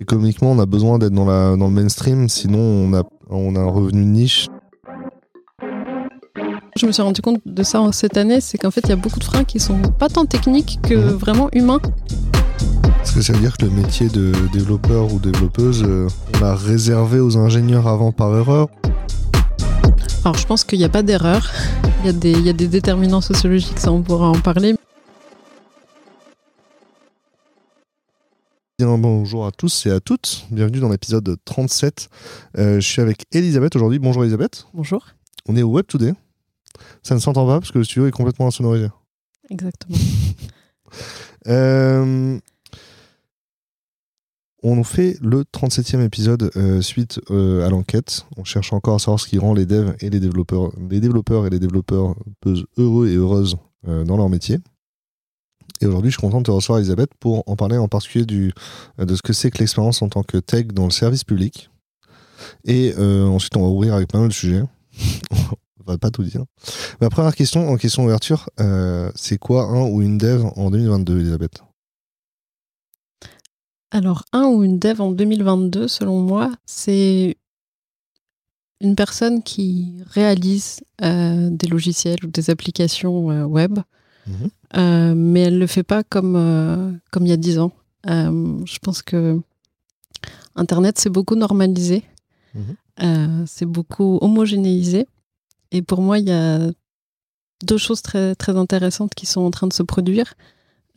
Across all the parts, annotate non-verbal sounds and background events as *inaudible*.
Économiquement, on a besoin d'être dans, la, dans le mainstream, sinon on a, on a un revenu de niche. Je me suis rendu compte de ça cette année, c'est qu'en fait, il y a beaucoup de freins qui sont pas tant techniques que Mhm. vraiment humains. Est-ce que ça veut dire que le métier de développeur ou développeuse, euh, on l'a réservé aux ingénieurs avant par erreur? Alors, je pense qu'il n'y a pas d'erreur. Il y, a des- il y a des déterminants sociologiques, ça on pourra en parler. Bien, bonjour à tous et à toutes. Bienvenue dans l'épisode 37. Euh, je suis avec Elisabeth aujourd'hui. Bonjour Elisabeth. Bonjour. On est au Web Today. Ça ne s'entend pas parce que le studio est complètement insonorisé. Exactement. Euh, on fait le 37e épisode euh, suite euh, à l'enquête. On cherche encore à savoir ce qui rend les devs et les développeurs, les développeurs et les développeurs heureux et heureuses euh, dans leur métier. Et aujourd'hui, je suis content de te recevoir, Elisabeth, pour en parler en particulier du, de ce que c'est que l'expérience en tant que tech dans le service public. Et ensuite, on va ouvrir avec pas mal de sujets. *laughs* on va pas tout dire. Ma première question, en question d'ouverture, euh, c'est quoi un ou une dev en 2022, Elisabeth? Alors, un ou une dev en 2022, selon moi, c'est une personne qui réalise euh, des logiciels ou des applications euh, web, Mhm. euh, mais elle ne le fait pas comme, comme il y a dix ans. Je pense que Internet, c'est beaucoup normalisé. Euh, c'est beaucoup homogénéisé. Et pour moi, il y a deux choses très, très intéressantes qui sont en train de se produire.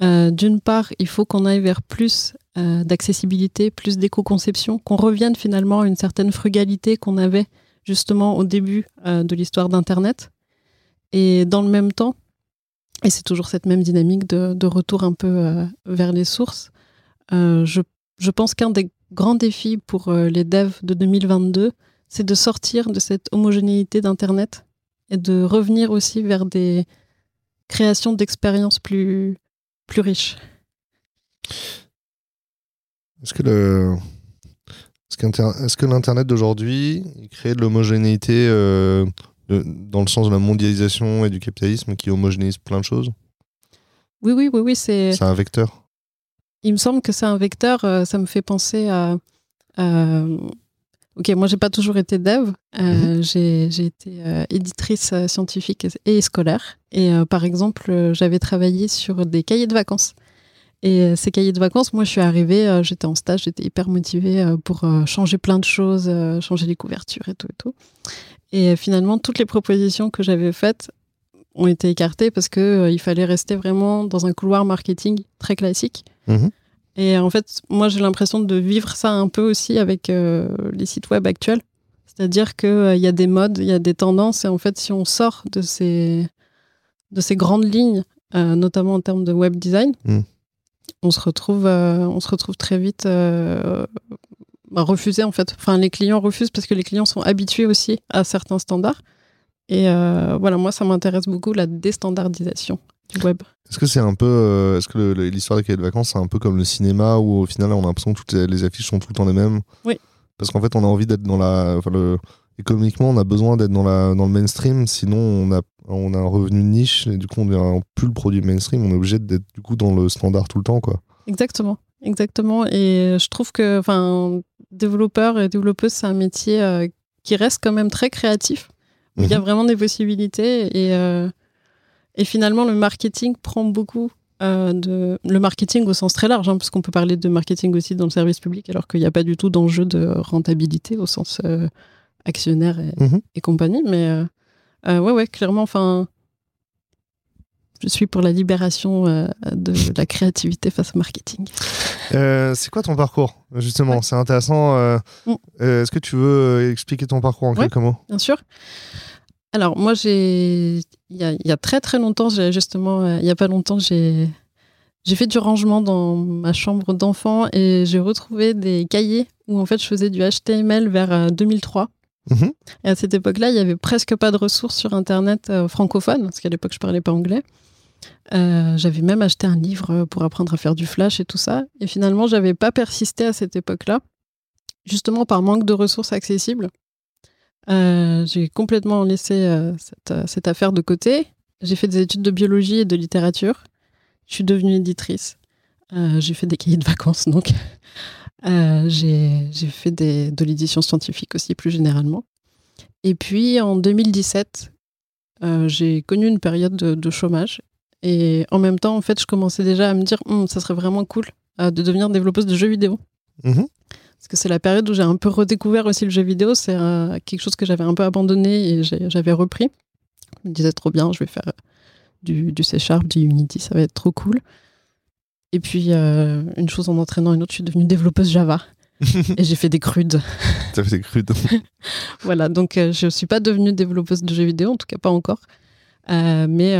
D'une part, il faut qu'on aille vers plus euh, d'accessibilité, plus d'éco-conception, qu'on revienne finalement à une certaine frugalité qu'on avait justement au début euh, de l'histoire d'Internet. Et dans le même temps, et c'est toujours cette même dynamique de, retour un peu euh, vers les sources, je, je pense qu'un des grands défis pour les devs de 2022, c'est de sortir de cette homogénéité d'Internet et de revenir aussi vers des créations d'expériences plus, plus riches. Est-ce que le est-ce que l'internet d'aujourd'hui crée de l'homogénéité euh, dans le sens de la mondialisation et du capitalisme qui homogénéise plein de choses? Oui, oui, oui, oui, c'est. C'est un vecteur? Il me semble que c'est un vecteur. euh, ça me fait penser à. Ok, moi j'ai pas toujours été dev. euh, j'ai, j'ai été éditrice scientifique et, scolaire. Et par exemple, j'avais travaillé sur des cahiers de vacances. Et euh, ces cahiers de vacances, moi je suis arrivée, euh, j'étais en stage, j'étais hyper motivée euh, pour euh, changer plein de choses, euh, changer les couvertures et tout et tout. Et euh, finalement, toutes les propositions que j'avais faites ont été écartées parce que euh, il fallait rester vraiment dans un couloir marketing très classique. Mhm. Et en fait, moi, j'ai l'impression de vivre ça un peu aussi avec euh, les sites web actuels. C'est-à-dire qu'il y a des modes, il y a des tendances, et en fait, si on sort de ces, de ces grandes lignes, euh, notamment en termes de web design, Mm. On, se retrouve, euh, on se retrouve très vite euh, refusé, en fait. Enfin, les clients refusent parce que les clients sont habitués aussi à certains standards. Et euh, voilà, moi, ça m'intéresse beaucoup, la déstandardisation du web. Est-ce que c'est un peu euh, est-ce que l'histoire des cahiers de vacances c'est un peu comme le cinéma où au final on a l'impression que toutes les, les affiches sont tout le temps les mêmes? Oui. Parce qu'en fait on a envie d'être dans la enfin, le, économiquement on a besoin d'être dans la dans le mainstream sinon on a on a un revenu niche et du coup on devient plus le produit mainstream on est obligé d'être du coup dans le standard tout le temps quoi. Exactement, exactement. Et je trouve que, enfin, développeur et développeuse, c'est un métier euh, qui reste quand même très créatif. où Il y a Mhm. vraiment des possibilités et, euh, et finalement le marketing prend beaucoup euh, de le marketing au sens très large, hein, parce qu'on peut parler de marketing aussi dans le service public, alors qu'il n'y a pas du tout d'enjeu de rentabilité au sens actionnaire et, Mhm. et compagnie. Mais euh, ouais, ouais, clairement, enfin. Je suis pour la libération euh, de *laughs* la créativité face au marketing. Euh, c'est quoi ton parcours justement? Ouais. C'est intéressant. euh, Mm. Est-ce que tu veux expliquer ton parcours en Ouais. quelques mots? Bien sûr. Alors, moi, j'ai. Il y a, il y a très très longtemps, justement, il n'y a pas longtemps, j'ai. J'ai fait du rangement dans ma chambre d'enfant et j'ai retrouvé des cahiers où en fait je faisais du HTML vers euh, 2003. Mhm. Et à cette époque-là, il y avait presque pas de ressources sur Internet euh, francophone, parce qu'à l'époque je parlais pas anglais. Euh, j'avais même acheté un livre pour apprendre à faire du flash et tout ça. Et finalement, j'avais pas persisté à cette époque-là, justement par manque de ressources accessibles. Euh, j'ai complètement laissé euh, cette, affaire de côté. j'ai fait des études de biologie et de littérature. Je suis devenue éditrice. J'ai fait des cahiers de vacances, donc. Euh, j'ai fait des, de l'édition scientifique aussi, plus généralement. Et puis, en 2017, euh, j'ai connu une période de, chômage. Et en même temps, en fait, je commençais déjà à me dire, hum, ça serait vraiment cool de devenir développeuse de jeux vidéo. Mhm. Parce que c'est la période où j'ai un peu redécouvert aussi le jeu vidéo. C'est quelque chose que j'avais un peu abandonné et j'avais repris. Je me disais trop bien, je vais faire du, du C Sharp, du Unity, ça va être trop cool. Et puis, euh, une chose en entraînant une autre, je suis devenue développeuse Java. *laughs* et j'ai fait des crudes. T'as fait des crudes. *laughs* voilà, donc euh, je ne suis pas devenue développeuse de jeux vidéo, en tout cas pas encore. Euh, mais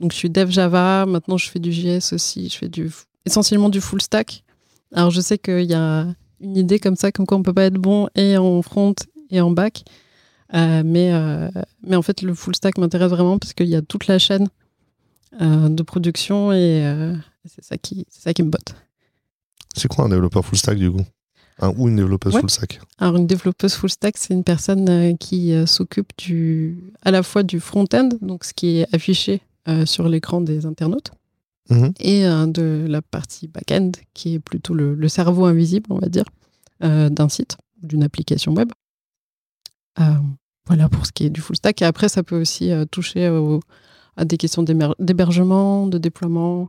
donc je suis dev Java, maintenant je fais du JS aussi, je fais du, essentiellement du full stack. Alors je sais qu'il y a une idée comme ça, comme quoi on peut pas être bon et en front et en back. mais, mais en fait, le full stack m'intéresse vraiment parce qu'il y a toute la chaîne de production et c'est ça qui, c'est ça qui me botte. C'est quoi un développeur full stack du coup? Ou une développeuse full stack? Alors une développeuse full stack, c'est une personne euh, qui euh, s'occupe du, à la fois du front-end, donc ce qui est affiché euh, sur l'écran des internautes, mhm. et de la partie back-end, qui est plutôt le, cerveau invisible, on va dire, d'un site, d'une application web. voilà pour ce qui est du full stack. Et après, ça peut aussi toucher à des questions d'hébergement, de déploiement,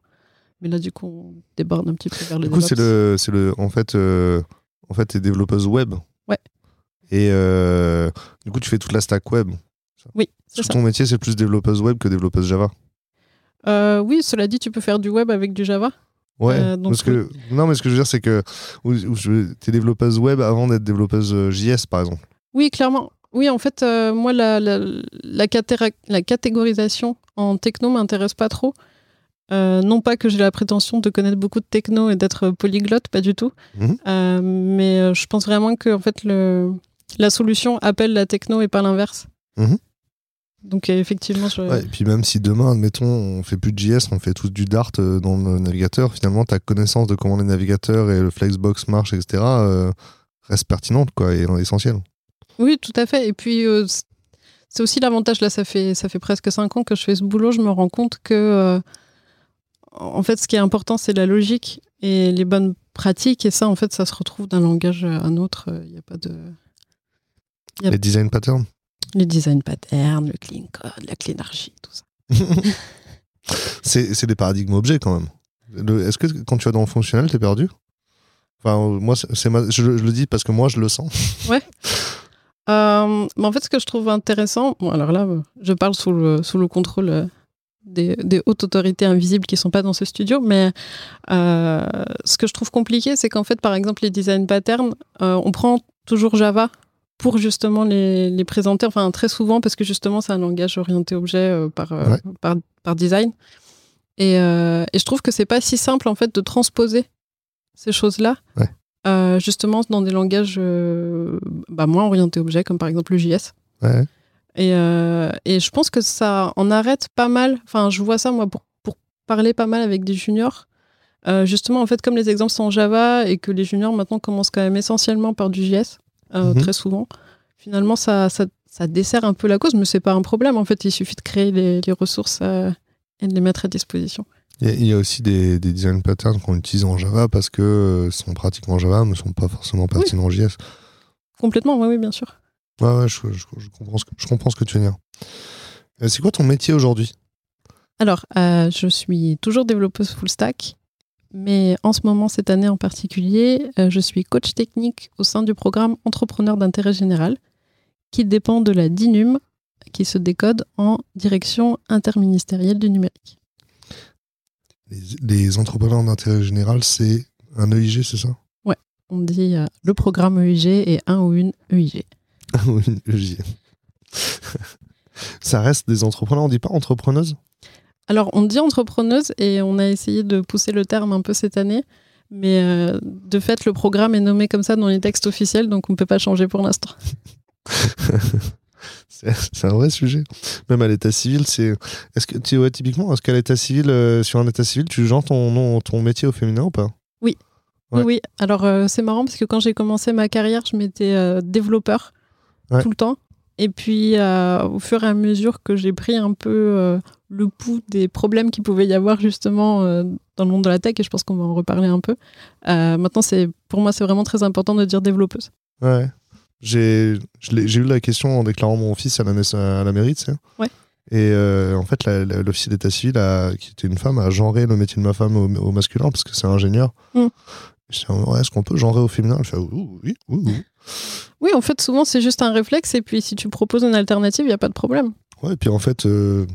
mais là, du coup, on déborde un petit peu vers le Du coup, c'est le, c'est le, en fait, euh, en fait, t'es développeuse web. Ouais. Et euh, du coup, tu fais toute la stack web. Oui, ça. Ton métier, c'est plus développeuse web que développeuse Java. Euh, oui, cela dit, tu peux faire du web avec du Java. Ouais, parce que non, mais ce que je veux dire, c'est que tu es développeuse web avant d'être développeuse JS, par exemple. Oui, clairement. Oui, en fait, moi, la, la, la, la, catégorisation en techno m'intéresse pas trop. Euh, non pas que j'ai la prétention de connaître beaucoup de techno et d'être polyglotte, pas du tout. Mhm. Euh, mais euh, je pense vraiment que en fait, le, la solution appelle la techno et pas l'inverse. Mhm. Donc effectivement, et puis même si demain, admettons, on fait plus de JS, on fait tous du Dart dans le navigateur, finalement, ta connaissance de comment les navigateurs et le Flexbox marchent, etc., reste pertinente, quoi, et essentielle. Oui, tout à fait. Et puis c'est aussi l'avantage, là, ça fait, ça fait presque 5 ans que je fais ce boulot, je me rends compte que en fait, ce qui est important, c'est la logique et les bonnes pratiques. Et ça, en fait, ça se retrouve d'un langage à un autre. Il n'y a pas de. Les design patterns Les design patterns, le clean code, la cleanarchie, tout ça. *laughs* c'est des paradigmes objets quand même. Est-ce que quand tu vas dans le fonctionnel, t'es perdu? Enfin, moi, c'est je, le dis parce que moi, je le sens. *laughs* Ouais. Euh, mais en fait, ce que je trouve intéressant, bon, alors là, je parle sous le, sous le contrôle des, hautes autorités invisibles qui sont pas dans ce studio. Mais euh, ce que je trouve compliqué, c'est qu'en fait, par exemple, les design patterns, euh, on prend toujours Java pour justement les, présenter, enfin très souvent parce que justement c'est un langage orienté objet euh, par, par, design. Et, je trouve que c'est pas si simple en fait de transposer ces choses-là. justement dans des langages bah, moins orientés objet comme par exemple le JS. Ouais. Et, euh, et, je pense que ça en arrête pas mal. Enfin, je vois ça, moi, pour, pour parler pas mal avec des juniors. Euh, justement, en fait, comme les exemples sont en Java et que les juniors maintenant commencent quand même essentiellement par du JS, euh, mhm. très souvent, finalement, ça, ça, ça, dessert un peu la cause, mais c'est pas un problème. En fait, il suffit de créer les, les ressources et de les mettre à disposition. Il y, a aussi des, des, design patterns qu'on utilise en Java parce que sont pratiquement en Java, mais ne sont pas forcément pertinents en JS. Complètement, oui, oui, bien sûr. Ouais, ouais, je, comprends, ce que, je comprends ce que tu veux dire. Euh, c'est quoi ton métier aujourd'hui? Alors, euh, je suis toujours développeuse full stack, mais en ce moment, cette année en particulier, euh, je suis coach technique au sein du programme Entrepreneur d'intérêt général, qui dépend de la DINUM, qui se décode en direction interministérielle du numérique. Les, entrepreneurs d'intérêt général, c'est un EIG, c'est ça? Ouais, on dit le programme EIG et un ou une EIG. Oui, Ça reste des entrepreneurs, on dit pas entrepreneuse Alors, on dit entrepreneuse et on a essayé de pousser le terme un peu cette année. Mais euh, de fait, le programme est nommé comme ça dans les textes officiels, donc on ne peut pas changer pour l'instant. *laughs* c'est un vrai sujet. Même à l'état civil, c'est. Est-ce que tu typiquement, est-ce qu'à l'état civil, euh, sur un état civil, tu genres ton nom, ton métier au féminin ou pas? Oui. Oui, oui. Alors euh, c'est marrant parce que quand j'ai commencé ma carrière, je m'étais développeur tout le temps. Et puis, au fur et à mesure que j'ai pris un peu le pouls des problèmes qu'il pouvait y avoir justement dans le monde de la tech, et je pense qu'on va en reparler un peu, maintenant, c'est pour moi, c'est vraiment très important de dire développeuse. Ouais. J'ai eu la question en déclarant mon fils à la, à la mairie, tu sais. Ouais. Et euh, en fait, l'officier d'état civil, qui était une femme, a genré le métier de ma femme au, masculin parce que c'est ingénieur. Mm. Ouais, est-ce qu'on peut genrer au féminin? Elle fait, oui, oui, en fait, souvent, c'est juste un réflexe. Et puis, si tu proposes une alternative, il n'y a pas de problème. Ouais, et puis en fait, euh,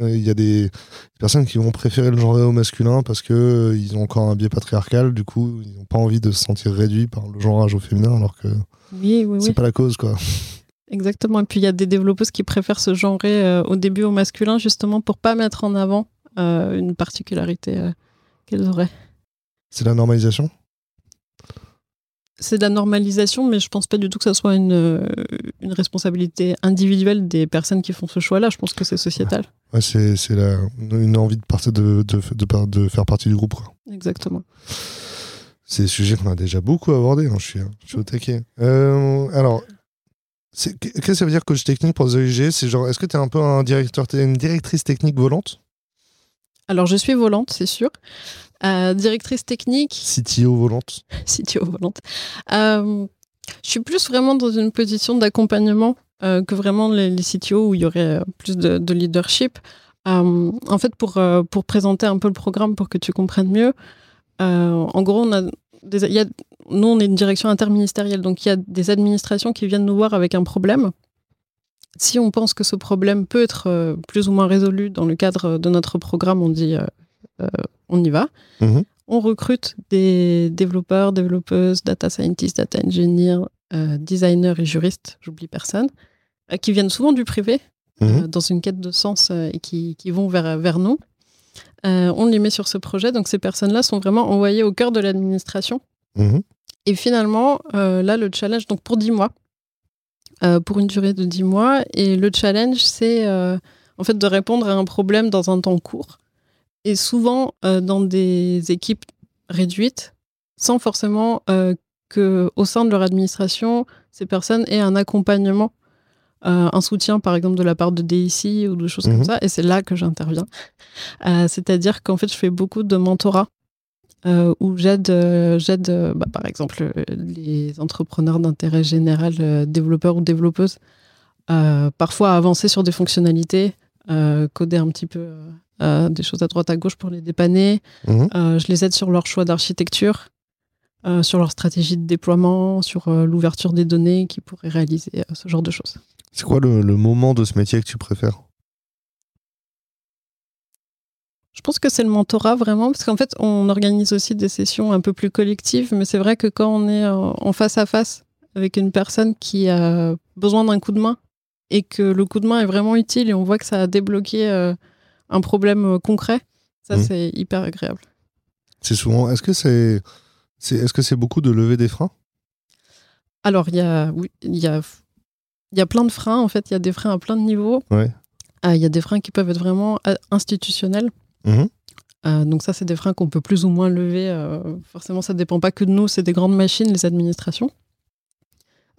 il y a des personnes qui vont préférer le genrer au masculin parce qu'ils euh, ils ont encore un biais patriarcal. Du coup, ils n'ont pas envie de se sentir réduits par le genrage au féminin alors que oui, oui, c'est pas la cause, quoi. Exactement. Et puis il y a des développeuses qui préfèrent se genrer euh, au début au masculin justement pour pas mettre en avant euh, une particularité euh, qu'elles auraient. C'est la normalisation? C'est de la normalisation, mais je pense pas du tout que ça soit une, une responsabilité individuelle des personnes qui font ce choix-là. Je pense que c'est sociétal. Ouais, c'est une envie de, partir de, de, de, de, faire partie du groupe. Quoi. Exactement. C'est des sujets qu'on a déjà beaucoup abordés. Hein, je, suis, je suis au taquet. alors, Qu'est-ce que ça veut dire coach technique pour des C'est genre, est-ce que tu es un peu un directeur, une directrice technique volante? Alors, je suis volante, c'est sûr. Euh, directrice technique. CTO volante. *laughs* CTO volante. Euh, je suis plus vraiment dans une position d'accompagnement euh, que vraiment les, CTO où il y aurait plus de, leadership. en fait, pour, pour présenter un peu le programme pour que tu comprennes mieux, en gros, on a il y a, nous, on est une direction interministérielle, donc il y a des administrations qui viennent nous voir avec un problème. Si on pense que ce problème peut être euh, plus ou moins résolu dans le cadre de notre programme, on dit euh, euh, on y va. Mhm. On recrute des développeurs, développeuses, data scientists, data engineers, designers et juristes, j'oublie personne, qui viennent souvent du privé, mhm. dans une quête de sens et qui, qui, vont vers, vers nous. on les met sur ce projet, donc ces personnes-là sont vraiment envoyées au cœur de l'administration Mhm. Et finalement, là, le challenge, donc pour 10 mois, euh, pour une durée de 10 mois, et le challenge, c'est euh, en fait de répondre à un problème dans un temps court, et souvent dans des équipes réduites, sans forcément que au sein de leur administration, ces personnes aient un accompagnement un soutien par exemple de la part de DIC ou de choses comme mhm. ça. Et c'est là que j'interviens. C'est-à-dire qu'en fait je fais beaucoup de mentorat euh, où j'aide, euh, j'aide euh, bah, par exemple les entrepreneurs d'intérêt général, développeurs ou développeuses, parfois à avancer sur des fonctionnalités, coder un petit peu des choses à droite à gauche pour les dépanner. Mhm. je les aide sur leur choix d'architecture, sur leur stratégie de déploiement, sur l'ouverture des données qui pourraient réaliser ce genre de choses. C'est quoi le, le moment de ce métier que tu préfères? Je pense que c'est le mentorat vraiment, parce qu'en fait, on organise aussi des sessions un peu plus collectives, mais c'est vrai que quand on est en face à face avec une personne qui a besoin d'un coup de main et que le coup de main est vraiment utile et on voit que ça a débloqué euh, un problème euh, concret, ça mmh. c'est hyper agréable. C'est souvent. Est-ce que c'est, est-ce que c'est beaucoup de lever des freins? Alors il y a, oui, il y a, il y a plein de freins en fait. Il y a des freins à plein de niveaux. Ouais. Ah, il y a des freins qui peuvent être vraiment euh, institutionnels. Mhm. Euh, donc ça, c'est des freins qu'on peut plus ou moins lever. Euh, forcément, ça ne dépend pas que de nous, c'est des grandes machines, les administrations.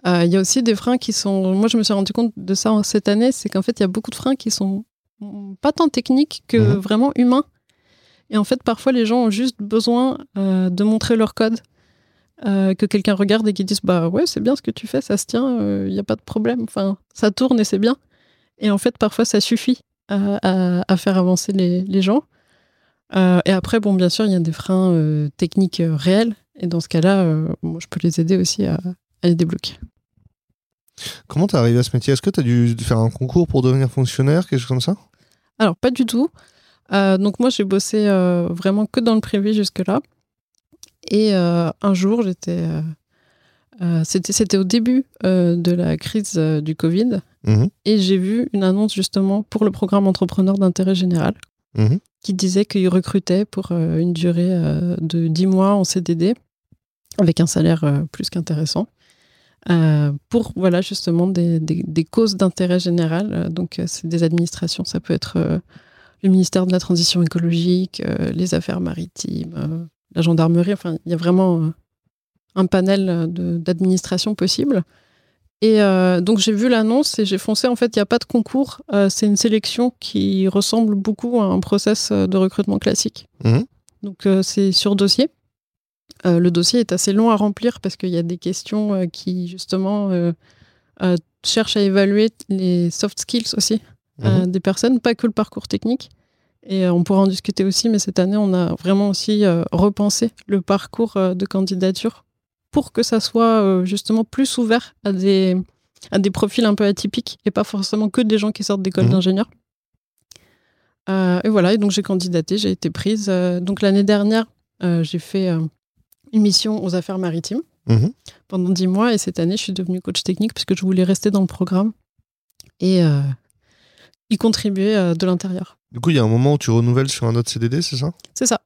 Euh, il y a aussi des freins qui sont... Moi, je me suis rendu compte de ça cette année, c'est qu'en fait, il y a beaucoup de freins qui sont pas tant techniques que mhm. vraiment humains. Et en fait, parfois, les gens ont juste besoin de montrer leur code, que quelqu'un regarde et qui dise bah ouais, c'est bien ce que tu fais, ça se tient, il n'y a pas de problème. Enfin, ça tourne et c'est bien. Et en fait, parfois, ça suffit à, faire avancer les gens. Euh, et après, bon, bien sûr, il y a des freins euh, techniques euh, réels. Et dans ce cas-là, moi, je peux les aider aussi à, les débloquer. Comment tu es arrivé à ce métier? Est-ce que tu as dû faire un concours pour devenir fonctionnaire, quelque chose comme ça? Alors, pas du tout. donc, moi, j'ai bossé vraiment que dans le privé jusque-là. Et un jour, j'étais. c'était au début de la crise du Covid. Mmh et j'ai vu une annonce justement pour le programme entrepreneur d'intérêt général. Mmh qui disait qu'il recrutait pour euh, une durée euh, de 10 mois en CDD, avec un salaire euh, plus qu'intéressant, pour voilà, justement des, des, causes d'intérêt général. Donc, c'est des administrations, ça peut être le ministère de la Transition écologique, les affaires maritimes, la gendarmerie, enfin, il y a vraiment un panel d'administrations possibles. Et donc j'ai vu l'annonce et j'ai foncé. En fait, il n'y a pas de concours. c'est une sélection qui ressemble beaucoup à un process de recrutement classique. Mhm. Donc c'est sur dossier. le dossier est assez long à remplir parce qu'il y a des questions qui justement cherchent à évaluer les soft skills aussi Mhm. des personnes, pas que le parcours technique. Et on pourra en discuter aussi, mais cette année, on a vraiment aussi repensé le parcours de candidature pour que ça soit justement plus ouvert à des, à des profils un peu atypiques et pas forcément que des gens qui sortent d'école Mhm. d'ingénieur. et voilà, et donc j'ai candidaté, j'ai été prise. donc l'année dernière, j'ai fait une mission aux affaires maritimes Mhm. pendant dix mois, et cette année, je suis devenue coach technique puisque je voulais rester dans le programme et y contribuer de l'intérieur. Du coup, il y a un moment où tu renouvelles sur un autre CDD, c'est ça? C'est ça.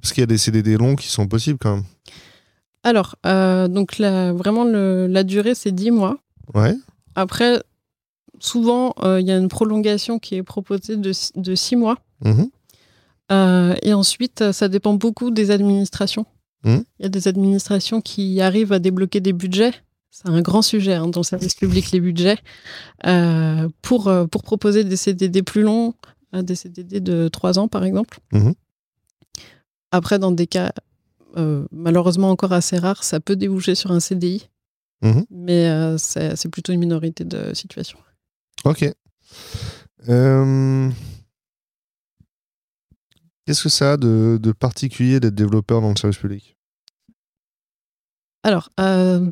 Parce qu'il y a des CDD longs qui sont possibles quand même. Alors, euh, donc la, vraiment, le- la durée, c'est 10 mois. Ouais. Après, souvent, euh, il y a une prolongation qui est proposée de, de 6 mois. Mhm. Euh, et ensuite, ça dépend beaucoup des administrations. Mhm. Il y a des administrations qui arrivent à débloquer des budgets. C'est un grand sujet hein, dans le service public, les budgets, pour, pour proposer des CDD plus longs, des CDD de 3 ans, par exemple. Mhm. Après, dans des cas malheureusement encore assez rares, ça peut déboucher sur un CDI. Mhm. Mais euh, c'est plutôt une minorité de situations. Ok. Euh, Qu'est-ce que ça a de, de particulier d'être développeur dans le service public? Alors, euh,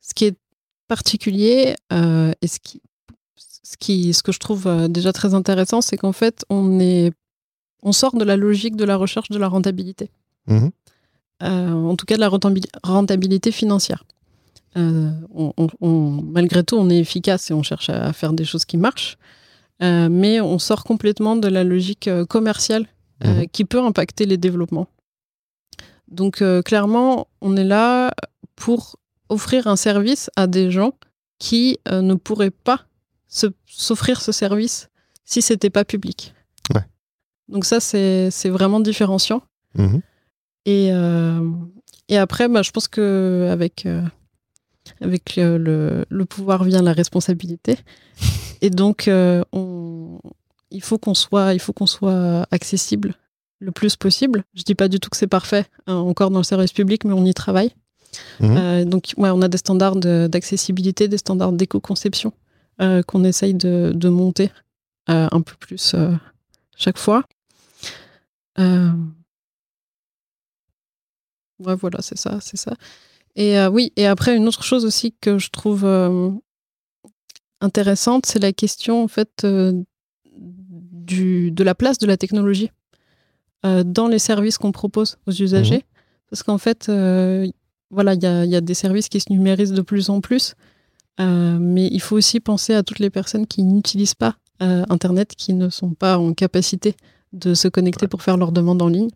ce qui est particulier euh, et ce qui, ce qui, ce que je trouve euh, déjà très intéressant, c'est qu'en fait, on est, on sort de la logique de la recherche de la rentabilité. Mhm. Euh, en tout cas, de la rentabili- rentabilité financière. Euh, on- on- on- malgré tout, on est efficace et on cherche à faire des choses qui marchent, Euh, mais on sort complètement de la logique commerciale euh, Mhm. qui peut impacter les développements. Donc, clairement, on est là pour offrir un service à des gens qui ne pourraient pas s'offrir ce service si c'était pas public. Ouais. Donc ça, c'est c'est vraiment différenciant. Mhm. Et, euh, et après, bah, je pense que avec, euh, avec le, le- le pouvoir vient la responsabilité. *laughs* Et donc, euh, on, il faut qu'on soit, il faut qu'on soit accessible le plus possible. Je dis pas du tout que c'est parfait hein, encore dans le service public, mais on y travaille. Mhm. Euh, donc, ouais, on a des standards de- d'accessibilité, des standards d'éco-conception euh, qu'on essaye de, de monter euh, un peu plus chaque fois. Ouais, voilà, c'est ça, c'est ça. Et euh, oui, et après, une autre chose aussi que je trouve euh, intéressante, c'est la question, en fait, euh, du, de la place de la technologie dans les services qu'on propose aux usagers. Parce qu'en fait, voilà, il y a, il y a des services qui se numérisent de plus en plus, mais il faut aussi penser à toutes les personnes qui n'utilisent pas Internet, qui ne sont pas en capacité de se connecter pour faire leurs demandes en ligne.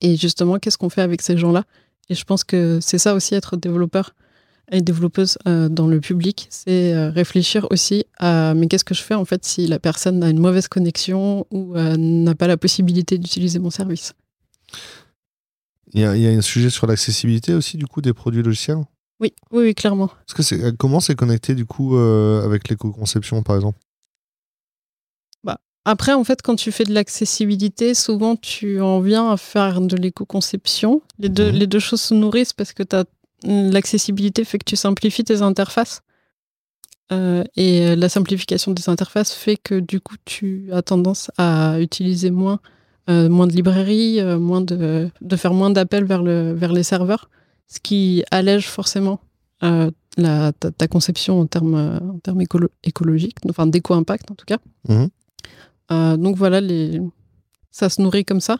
Et justement, qu'est-ce qu'on fait avec ces gens-là? Et je pense que c'est ça aussi être développeur et développeuse euh, dans le public, c'est euh, réfléchir aussi à mais qu'est-ce que je fais en fait si la personne a une mauvaise connexion ou euh, n'a pas la possibilité d'utiliser mon service? Il y, a, il y a un sujet sur l'accessibilité aussi, du coup, des produits logiciels? Oui, oui, oui, clairement. Parce que c'est, comment c'est connecté, du coup, avec l'éco-conception, par exemple? Après, en fait, quand tu fais de l'accessibilité, souvent tu en viens à faire de l'éco-conception. Les deux, Mhm. les deux choses se nourrissent parce que t'as- l'accessibilité fait que tu simplifies tes interfaces. Euh, et euh, la simplification des interfaces fait que du coup, tu as tendance à utiliser moins, euh, moins de librairies, euh, moins de, de faire moins d'appels vers, le, vers les serveurs, ce qui allège forcément la, ta, ta conception en termes, en termes écolo- écologiques, enfin d'éco-impact en tout cas. Mhm. Euh, donc voilà, les... ça se nourrit comme ça.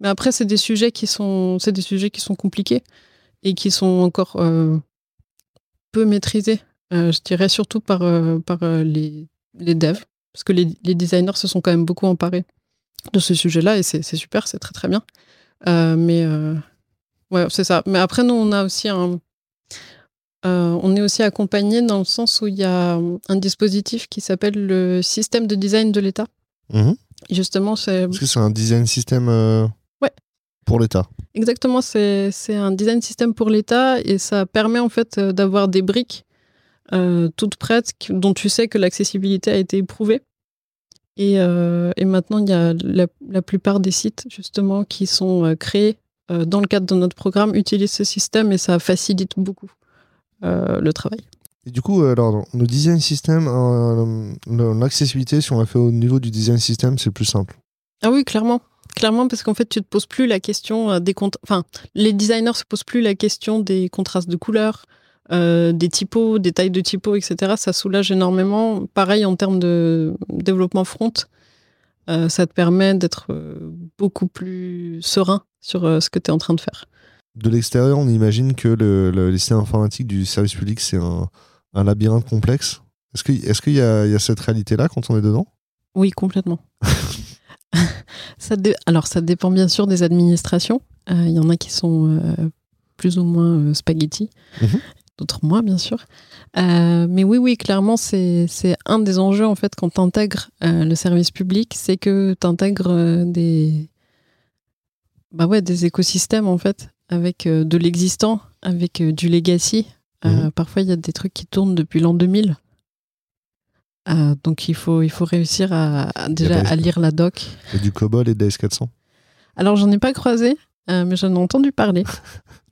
Mais après, c'est des sujets qui sont, c'est des sujets qui sont compliqués et qui sont encore euh, peu maîtrisés. euh, je dirais surtout par, par les, les devs, parce que les, les designers se sont quand même beaucoup emparés de ce sujet-là et c'est super, c'est très très bien. Mais ouais, c'est ça. Mais après, nous, on a aussi un, on est aussi accompagné dans le sens où il y a un dispositif qui s'appelle le système de design de l'État. Mhm. Justement, c'est Parce que c'est un design système euh, Ouais. pour l'État. exactement c'est un design système pour l'État et ça permet en fait euh, d'avoir des briques euh, toute prête, dont tu sais que l'accessibilité a été éprouvée. Et, euh, et maintenant, il y a la, la, plupart des sites, justement, qui sont créés dans le cadre de notre programme, utilisent ce système et ça facilite beaucoup le travail. Et du coup, alors, le design system, l'accessibilité, si on l'a fait au niveau du design system, c'est plus simple. Ah oui, clairement. Clairement, parce qu'en fait, tu te poses plus la question des comptes. Enfin, les designers se posent plus la question des contrastes de couleurs, euh, des typos, des tailles de typos, etc. Ça soulage énormément. Pareil en termes de développement front, euh, ça te permet d'être euh, beaucoup plus serein sur ce que tu es en train de faire. De l'extérieur, on imagine que le, le, système informatique du service public, c'est un, labyrinthe complexe. Est-ce qu'il est qu'il y, a cette réalité-là quand on est dedans? Oui, complètement. *laughs* ça Alors, ça dépend bien sûr des administrations. Il y en a qui sont plus ou moins spaghetti. Mhm d'autres moins, bien sûr. Euh, mais oui, oui, clairement, c'est un des enjeux, en fait, quand tu intègres euh, le service public, c'est que tu intègres euh, des, bah ouais, des écosystèmes, en fait, avec de l'existant, avec du legacy. Mhm. Parfois, il y a des trucs qui tournent depuis l'an 2000. donc, il faut, il faut réussir à, déjà à lire la doc. Et du COBOL et de S400 Alors, j'en ai pas croisé, mais j'en ai entendu parler. *laughs*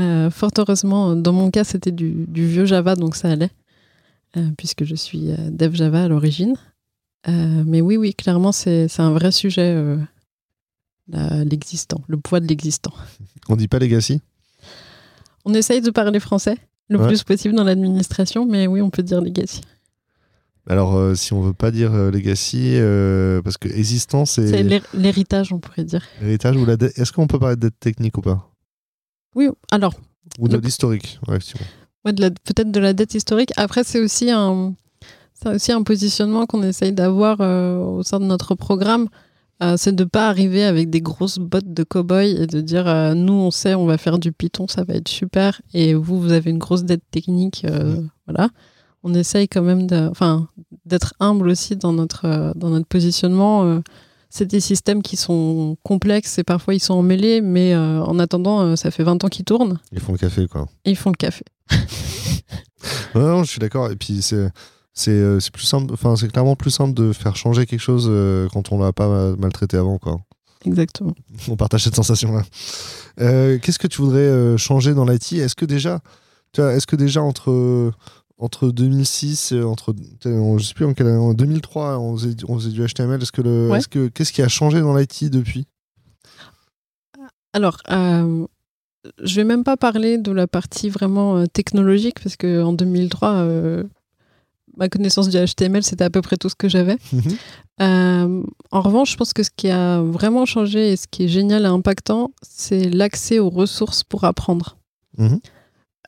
Euh, fort heureusement, dans mon cas, c'était du, vieux Java, donc ça allait, euh, puisque je suis euh, dev Java à l'origine. mais oui, oui, clairement, c'est un vrai sujet, l'existant, le poids de l'existant. On dit pas legacy? On essaye de parler français le plus possible dans l'administration, mais oui, on peut dire legacy. Alors, si on veut pas dire legacy, parce que existant, c'est. C'est l'héritage, on pourrait dire. L'héritage ou la Est-ce qu'on peut parler d'aide technique ou pas? Oui, alors. Ou de l'historique, ouais, Peut-être de la dette historique. Après, c'est aussi un, aussi un positionnement qu'on essaye d'avoir euh, au sein de notre programme. Euh, c'est de ne pas arriver avec des grosses bottes de cow-boy et de dire euh, nous, on sait, on va faire du Python, ça va être super. Et vous, vous avez une grosse dette technique. Voilà. On essaye quand même d'être humble aussi dans notre, dans notre positionnement c'est des systèmes qui sont complexes et parfois ils sont emmêlés, mais euh, en attendant, euh, ça fait 20 ans qu'ils tournent. Ils font le café, quoi. ils font le café. *laughs* non, je suis d'accord. Et puis c'est euh, c'est plus simple. Enfin, c'est clairement plus simple de faire changer quelque chose quand on l'a pas maltraité avant, quoi. Exactement. On partage cette sensation-là. Qu'est-ce que tu voudrais changer dans l'IT Est-ce que déjà, est-ce que déjà entre entre 2006 et entre je sais plus en, quelle année, en 2003 on faisait, on faisait, du HTML est-ce que le est-ce que qu'est-ce qui a changé dans l'IT depuis? Alors euh, je vais même pas parler de la partie vraiment euh, technologique parce que en 2003 euh, ma connaissance du HTML c'était à peu près tout ce que j'avais mhm. euh, en revanche je pense que ce qui a vraiment changé et ce qui est génial et impactant c'est l'accès aux ressources pour apprendre mhm.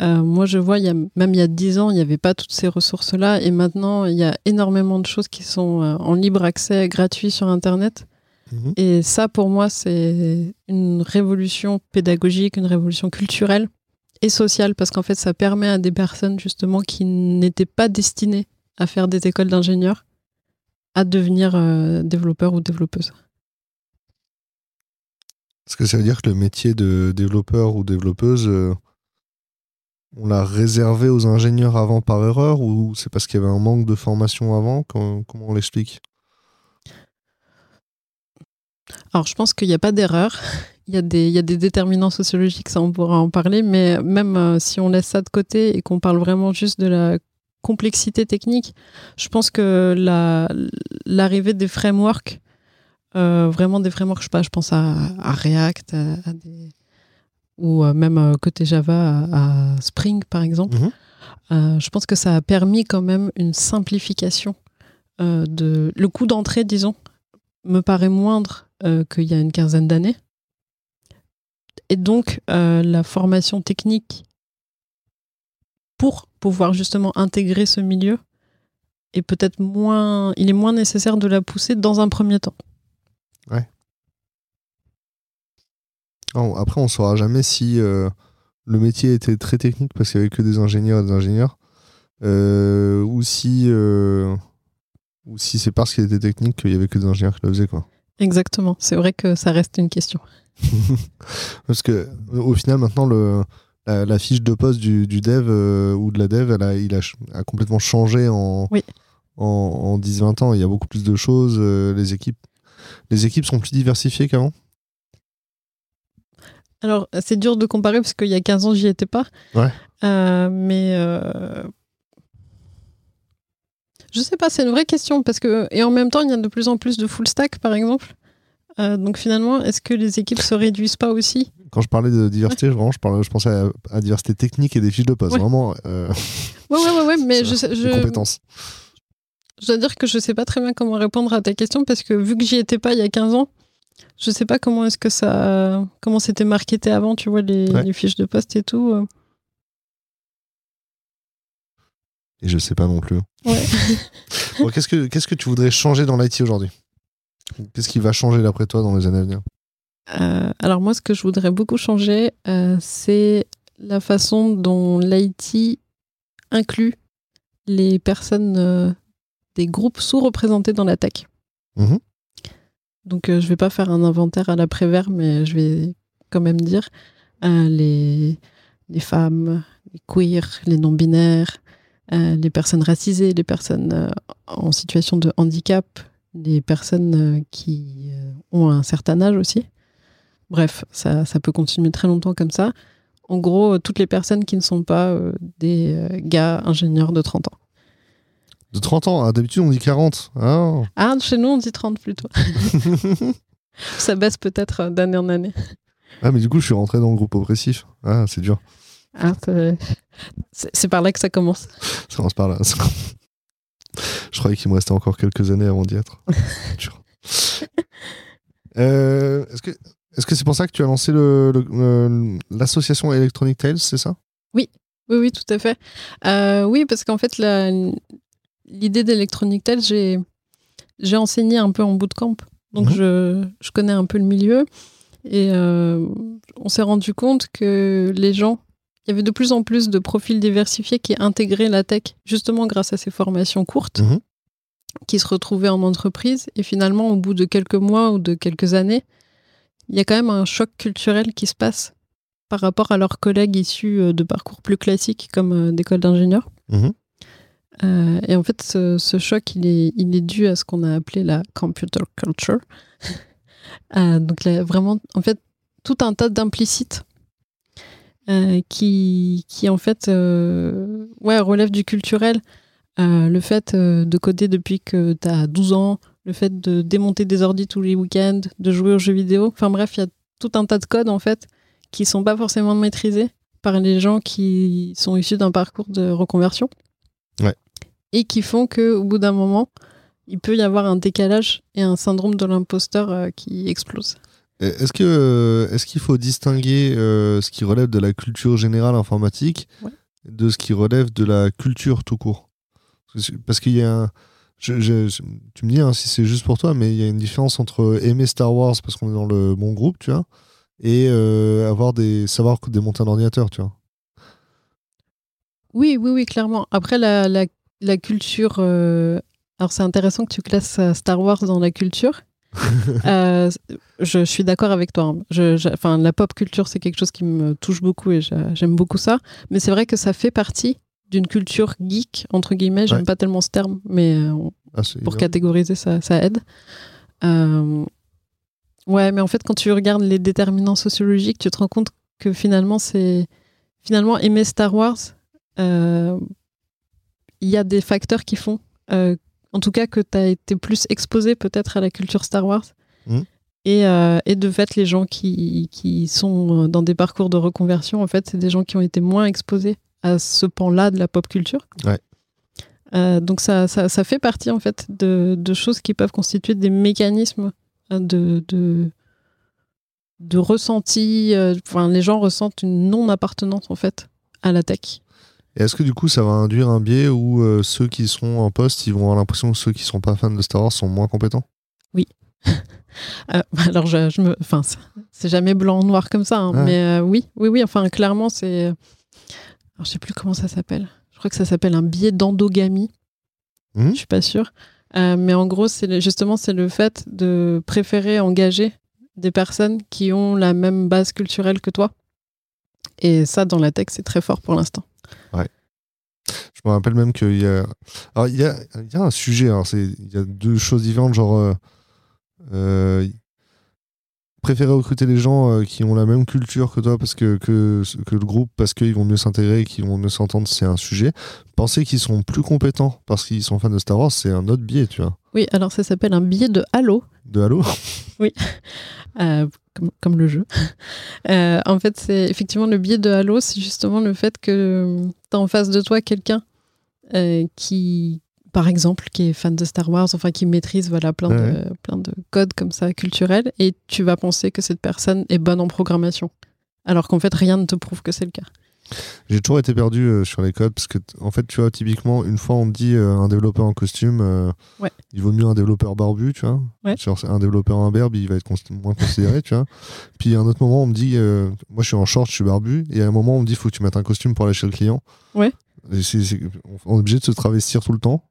Euh, moi, je vois, il y a, même il y a 10 ans, il n'y avait pas toutes ces ressources-là. Et maintenant, il y a énormément de choses qui sont euh, en libre accès, gratuit sur Internet. Mhm. Et ça, pour moi, c'est une révolution pédagogique, une révolution culturelle et sociale, parce qu'en fait, ça permet à des personnes, justement, qui n'étaient pas destinées à faire des écoles d'ingénieurs, à devenir euh, développeurs ou développeuses. Est-ce que ça veut dire que le métier de développeur ou développeuse on l'a réservé aux ingénieurs avant par erreur ou c'est parce qu'il y avait un manque de formation avant? Comment, on l'explique? Alors, je pense qu'il n'y a pas d'erreur. *laughs* Il y, a des, il y, a des déterminants sociologiques, ça on pourra en parler, mais même euh, si on laisse ça de côté et qu'on parle vraiment juste de la complexité technique, je pense que l'arrivée des frameworks, euh, vraiment des frameworks, je, sais pas, je pense à, React, à des ou euh, même euh, côté Java à, Spring par exemple, mhm. euh, je pense que ça a permis quand même une simplification de le coût d'entrée, disons, me paraît moindre qu'il y a une quinzaine d'années. Et donc, la formation technique pour pouvoir justement intégrer ce milieu est peut-être moins, il est moins nécessaire de la pousser dans un premier temps. Ouais. Après, on saura jamais si euh, le métier était très technique parce qu'il n'y avait que des ingénieurs et des ingénieurs, euh, ou si, euh, ou si c'est parce qu'il était technique qu'il n'y avait que des ingénieurs qui le faisaient. Quoi. Exactement, c'est vrai que ça reste une question. *laughs* parce que au final, maintenant, le, la, fiche de poste du, dev euh, ou de la dev, elle a, il a, complètement changé en, en, 10-20 ans. Il y a beaucoup plus de choses. Euh, les, équipes, les équipes sont plus diversifiées qu'avant Alors, c'est dur de comparer parce qu'il y a 15 ans, j'y étais pas. Ouais. Euh, mais. Je sais pas, c'est une vraie question parce que. Et en même temps, il y a de plus en plus de full stack, par exemple. Donc finalement, est-ce que les équipes se réduisent pas aussi quand je parlais de diversité, vraiment, je, parlais, je pensais à, diversité technique et des fiches de poste. Vraiment. Euh, ouais, ouais, ouais, mais je, je, compétences. Je dois dire que je sais pas très bien comment répondre à ta question parce que vu que j'y étais pas il y a 15 ans, je sais pas comment est-ce que ça. Comment c'était marketé avant, tu vois, les, les, fiches de poste et tout. Euh. Et je sais pas non plus. Ouais. qu'est-ce, que, qu'est-ce que tu voudrais changer dans l'IT aujourd'hui? Qu'est-ce qui va changer d'après toi dans les années à venir? Euh, alors moi, ce que je voudrais beaucoup changer, euh, c'est la façon dont l'IT inclut les personnes euh, des groupes sous-représentés dans la tech. Mhm. Donc je vais pas faire un inventaire à l'après-vert, mais je vais quand même dire les, les femmes, les queers, les non-binaires, les personnes racisées, les personnes en situation de handicap, les personnes qui ont un certain âge aussi. Bref, ça, peut continuer très longtemps comme ça. En gros, toutes les personnes qui ne sont pas euh, des euh, gars ingénieurs de 30 ans. De 30 ans ah, D'habitude, on dit 40. Ah. ah, chez nous, on dit 30 plutôt. *laughs* ça baisse peut-être euh, d'année en année. Ah, mais du coup, je suis rentré dans le groupe oppressif. Ah, c'est dur. Ah, c'est par là que ça commence. Ça commence par là. Je croyais qu'il me restait encore quelques années avant d'y être. *laughs* dur. Est-ce que c'est pour ça que tu as lancé l'association Electronic Tales, c'est ça? Oui, oui, oui, tout à fait. Euh, oui, parce qu'en fait, l'idée d'Electronic Tales, j'ai enseigné un peu en bootcamp. Donc, mhm. je, je, connais un peu le milieu. Et euh, on s'est rendu compte que les gens, il y avait de plus en plus de profils diversifiés qui intégraient la tech, justement grâce à ces formations courtes, mhm. qui se retrouvaient en entreprise. Et finalement, au bout de quelques mois ou de quelques années, il y a quand même un choc culturel qui se passe par rapport à leurs collègues issus euh, de parcours plus classiques comme euh, d'école d'ingénieurs. Mhm. Euh, et en fait, ce, choc, il est, il est dû à ce qu'on a appelé la computer culture. *laughs* donc vraiment, en fait, tout un tas d'implicites qui, qui, en fait, ouais, relèvent du culturel. le fait de coder depuis que tu as 12 ans, le fait de démonter des ordis tous les week-ends, de jouer aux jeux vidéo. Enfin bref, il y a tout un tas de codes en fait qui sont pas forcément maîtrisés par les gens qui sont issus d'un parcours de reconversion. Et qui font que au bout d'un moment, il peut y avoir un décalage et un syndrome de l'imposteur euh, qui explose. Est-ce que euh, est-ce qu'il faut distinguer euh, ce qui relève de la culture générale informatique de ce qui relève de la culture tout court? Parce qu'il y a un, tu me dis hein, si c'est juste pour toi, mais il y a une différence entre aimer Star Wars parce qu'on est dans le bon groupe, tu vois, et euh, avoir des savoir démonter un ordinateur, tu vois. Oui, oui, oui, clairement. Après, la, la, la culture. Euh, alors, c'est intéressant que tu classes Star Wars dans la culture. Je, *laughs* je, suis d'accord avec toi. Hein. Je, enfin, la pop culture, c'est quelque chose qui me touche beaucoup et j'aime beaucoup ça. Mais c'est vrai que ça fait partie d'une culture geek, entre guillemets. J'aime pas tellement ce terme, mais euh, ah, pour catégoriser, ça, ça aide. Euh, ouais, mais en fait, quand tu regardes les déterminants sociologiques, tu te rends compte que finalement, c'est. Finalement, aimer Star Wars, euh, il y a des facteurs qui font, en tout cas, que tu as été plus exposé peut-être à la culture Star Wars. Mmh. Et, et, de fait, les gens qui, qui, sont dans des parcours de reconversion, en fait, c'est des gens qui ont été moins exposés à ce pan-là de la pop culture. Euh, donc ça, ça, ça, fait partie en fait de, de, choses qui peuvent constituer des mécanismes de, de, de ressenti. Euh, enfin, les gens ressentent une non-appartenance en fait à la tech. Est-ce que du coup ça va induire un biais où euh, ceux qui sont en poste, ils vont avoir l'impression que ceux qui sont pas fans de Star Wars sont moins compétents? Oui. *laughs* alors je, je me, enfin c'est jamais blanc ou noir comme ça, hein, mais oui, oui, oui. Enfin clairement c'est je sais plus comment ça s'appelle. Je crois que ça s'appelle un biais d'endogamie. Je mmh. Je suis pas sûre. Euh, mais en gros, c'est justement c'est le fait de préférer engager des personnes qui ont la même base culturelle que toi. Et ça, dans la tech, c'est très fort pour l'instant. Je me rappelle même qu'il y a. Alors, il y a, il y a un sujet, alors il y a deux choses différentes, genre. euh, euh, préférer recruter les gens euh, qui ont la même culture que toi parce que, que, que le groupe parce qu'ils vont mieux s'intégrer, qu'ils vont mieux s'entendre, c'est un sujet. Penser qu'ils sont plus compétents parce qu'ils sont fans de Star Wars, c'est un autre biais, tu vois. Oui, alors ça s'appelle un billet de Halo, De Halo? *laughs* Euh, comme, comme le jeu. *laughs* Euh, en fait, c'est effectivement le biais de Halo, c'est justement le fait que tu as en face de toi quelqu'un euh, qui, par exemple, qui est fan de Star Wars, enfin qui maîtrise voilà, plein, Ouais, de, plein de codes comme ça culturels, et tu vas penser que cette personne est bonne en programmation. Alors qu'en fait, rien ne te prouve que c'est le cas. J'ai toujours été perdu euh, sur les codes parce que, en fait, tu vois, typiquement, une fois on dit euh, un développeur en costume, euh, Ouais. il vaut mieux un développeur barbu, tu vois. Ouais. Genre, c'est un développeur imberbe, il va être cons- moins considéré, tu vois. Puis à un autre moment, on me dit, moi je suis en short, je suis barbu, et à un moment, on me dit, faut que tu mettes un costume pour aller chez le client. Ouais. On est obligé de se travestir tout le temps.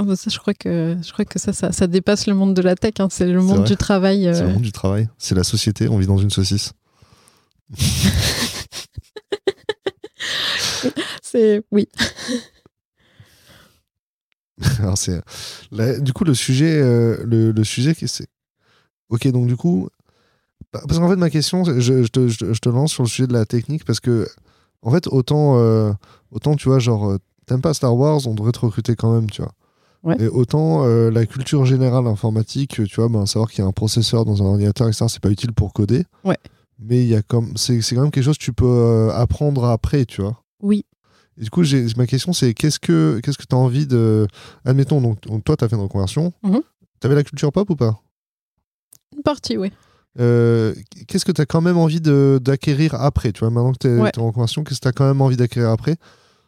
Ah bah ça, je crois que, je crois que ça, ça, ça dépasse le monde de la tech. hein. C'est le monde du travail. euh, C'est le monde du travail, c'est la société, on vit dans une saucisse. *laughs* c'est oui. *laughs* Alors c'est là, du coup le sujet euh, le, le sujet c'est ok donc du coup bah, parce qu'en fait ma question c'est- je, je te, je te- je te lance sur le sujet de la technique parce que en fait autant euh, autant tu vois genre euh, t'aimes pas Star Wars on devrait te recruter quand même tu vois Ouais. et autant euh, la culture générale informatique tu vois ben, savoir qu'il y a un processeur dans un ordinateur etc c'est pas utile pour coder Ouais. mais il y a comme c'est c'est quand même quelque chose que tu peux euh, apprendre après tu vois Oui. et du coup, j'ai- ma question, c'est qu'est-ce que qu'est-ce que tu as envie de. Admettons, donc, toi, tu as fait une reconversion. Mhm. Tu avais la culture pop ou pas? Une partie, oui. Euh, Qu'est-ce que tu as quand même envie de- d'acquérir après? Tu vois, maintenant que tu es, Ouais. en reconversion, qu'est-ce que tu as quand même envie d'acquérir après?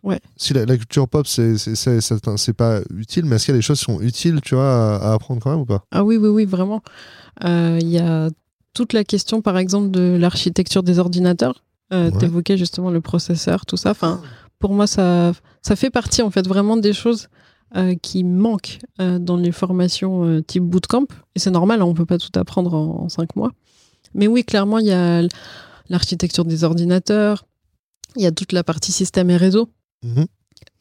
Ouais. Si la, la culture pop, c'est pas utile, mais est-ce qu'il y a des choses qui sont utiles, tu vois, à, à apprendre quand même ou pas? Ah oui, oui, oui, vraiment. Euh, Il y a toute la question, par exemple, de l'architecture des ordinateurs. Euh, Ouais. T'évoquais justement le processeur, tout ça. Enfin, pour moi, ça, ça fait partie en fait vraiment des choses euh, qui manquent euh, dans les formations type bootcamp. Et c'est normal, hein, on peut pas tout apprendre en, en cinq mois. Mais oui, clairement, il y a l'architecture des ordinateurs. Il y a toute la partie système et réseau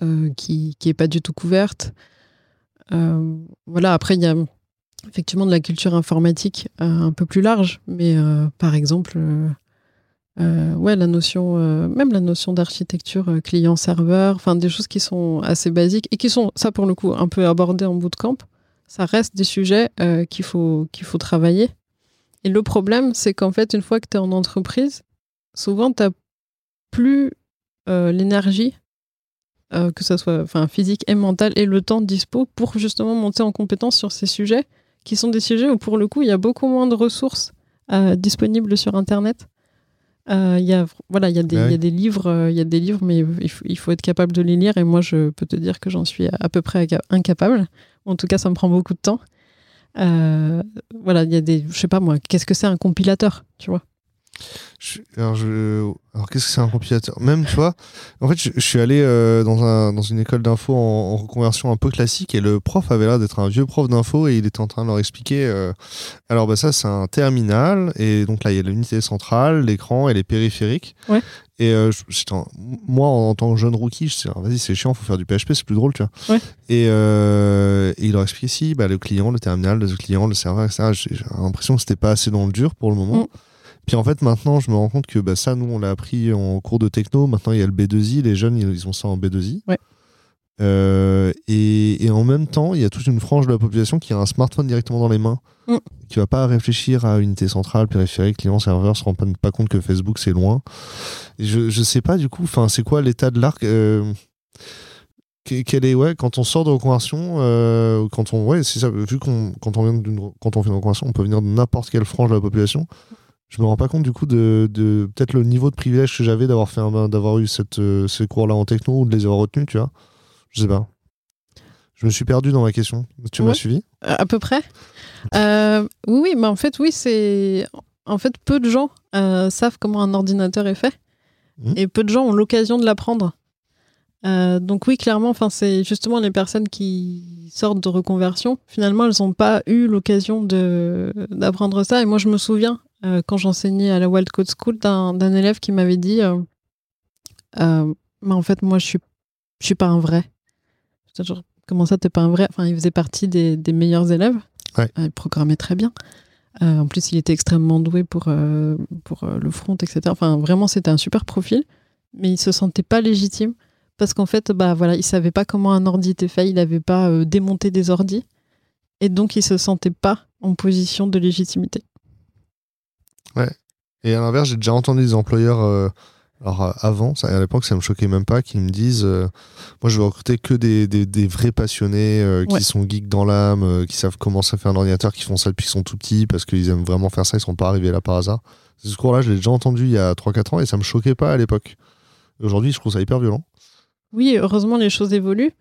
Euh, qui qui est pas du tout couverte. Euh, voilà, après, il y a effectivement de la culture informatique euh, un peu plus large, mais par exemple, ouais, la notion, même la notion d'architecture client-serveur, enfin des choses qui sont assez basiques et qui sont, ça pour le coup, un peu abordées en bootcamp, ça reste des sujets qu'il faut, qu'il faut travailler. Et le problème, c'est qu'en fait, une fois que tu es en entreprise, souvent, tu plus euh, l'énergie euh, que ce soit enfin, physique et mentale, et le temps dispo pour justement monter en compétence sur ces sujets, qui sont des sujets où pour le coup, il y a beaucoup moins de ressources euh, disponibles sur Internet. Euh, Il y a voilà, il y a des, Ouais. il y a des livres, il y a des livres, mais il faut, il faut être capable de les lire. Et moi, je peux te dire que j'en suis à peu près inca- incapable. En tout cas, ça me prend beaucoup de temps. Voilà, il y a des, je sais pas moi, qu'est-ce que c'est un compilateur, tu vois? Je- alors, je- alors, qu'est-ce que c'est un compilateur? Même, tu vois, en fait, je, je suis allé euh, dans, un, dans une école d'info en, en reconversion un peu classique et le prof avait l'air d'être un vieux prof d'info et il était en train de leur expliquer. euh, alors, bah, ça, c'est un terminal et donc là, il y a l'unité centrale, l'écran et les périphériques. Ouais. Et euh, en- moi, en, tant que jeune rookie, je disais, vas-y, c'est chiant, faut faire du PHP, c'est plus drôle, tu vois. Ouais. Et, euh, et il leur expliquait si, bah, le client, le terminal, le client, le serveur, etc. J'ai j'ai l'impression que c'était pas assez dans le dur pour le moment. Mm. Puis en fait, maintenant, je me rends compte que bah, ça, nous, on l'a appris en cours de techno. Maintenant, il y a le B2I. Les jeunes, ils ont ça en B2I. Ouais. Euh, et, et en même temps, il y a toute une frange de la population qui a un smartphone directement dans les mains, Mm. qui va pas réfléchir à unité centrale, périphérique, client, serveur, se rend pas, pas compte que Facebook, c'est loin. Et je, je sais pas, du coup, enfin, c'est quoi l'état de l'arc euh, que- quel est, ouais, quand on sort de reconversion, euh, quand on, ouais, c'est ça, vu qu'on, quand on vient d'une, quand on fait une reconversion, on peut venir de n'importe quelle frange de la population. Je me rends pas compte du coup de, de peut-être le niveau de privilège que j'avais d'avoir fait d'avoir eu cette, euh, ces cours-là en techno ou de les avoir retenus, tu vois. Je sais pas. Je me suis perdu dans ma question. Tu m'as suivi? À peu près. Euh, oui, oui, mais en fait, oui, c'est. En fait, peu de gens euh, savent comment un ordinateur est fait. Mhm. Et peu de gens ont l'occasion de l'apprendre. Euh, donc, oui, clairement, enfin, c'est justement les personnes qui sortent de reconversion. Finalement, elles n'ont pas eu l'occasion de- d'apprendre ça. Et moi, je me souviens euh, quand j'enseignais à la Wild Code School d'un élève qui m'avait dit euh, euh, mais en fait, moi, je suis, je suis pas un vrai. Genre, comment ça, t'es pas un vrai? Enfin, il faisait partie des, des meilleurs élèves. Ouais. il programmait très bien. en plus, il était extrêmement doué pour, pour le front, etc. Enfin, vraiment, c'était un super profil. Mais il se sentait pas légitime parce qu'en fait, bah voilà, il savait pas comment un ordi était fait. Il n'avait pas démonté des ordis. Et donc, il se sentait pas en position de légitimité. Ouais. Et à l'inverse, j'ai déjà entendu des employeurs, euh, alors euh, avant, ça, à l'époque, ça me choquait même pas, qui me disent euh, Moi, je veux recruter que des, des, des vrais passionnés qui sont geeks dans l'âme, qui savent comment ça fait un ordinateur, qui font ça depuis qu'ils sont tout petits parce qu'ils aiment vraiment faire ça, ils sont pas arrivés là par hasard. Ce discours-là, je l'ai déjà entendu il y a 3-4 ans et ça me choquait pas à l'époque. Aujourd'hui, je trouve ça hyper violent. Oui, heureusement, les choses évoluent.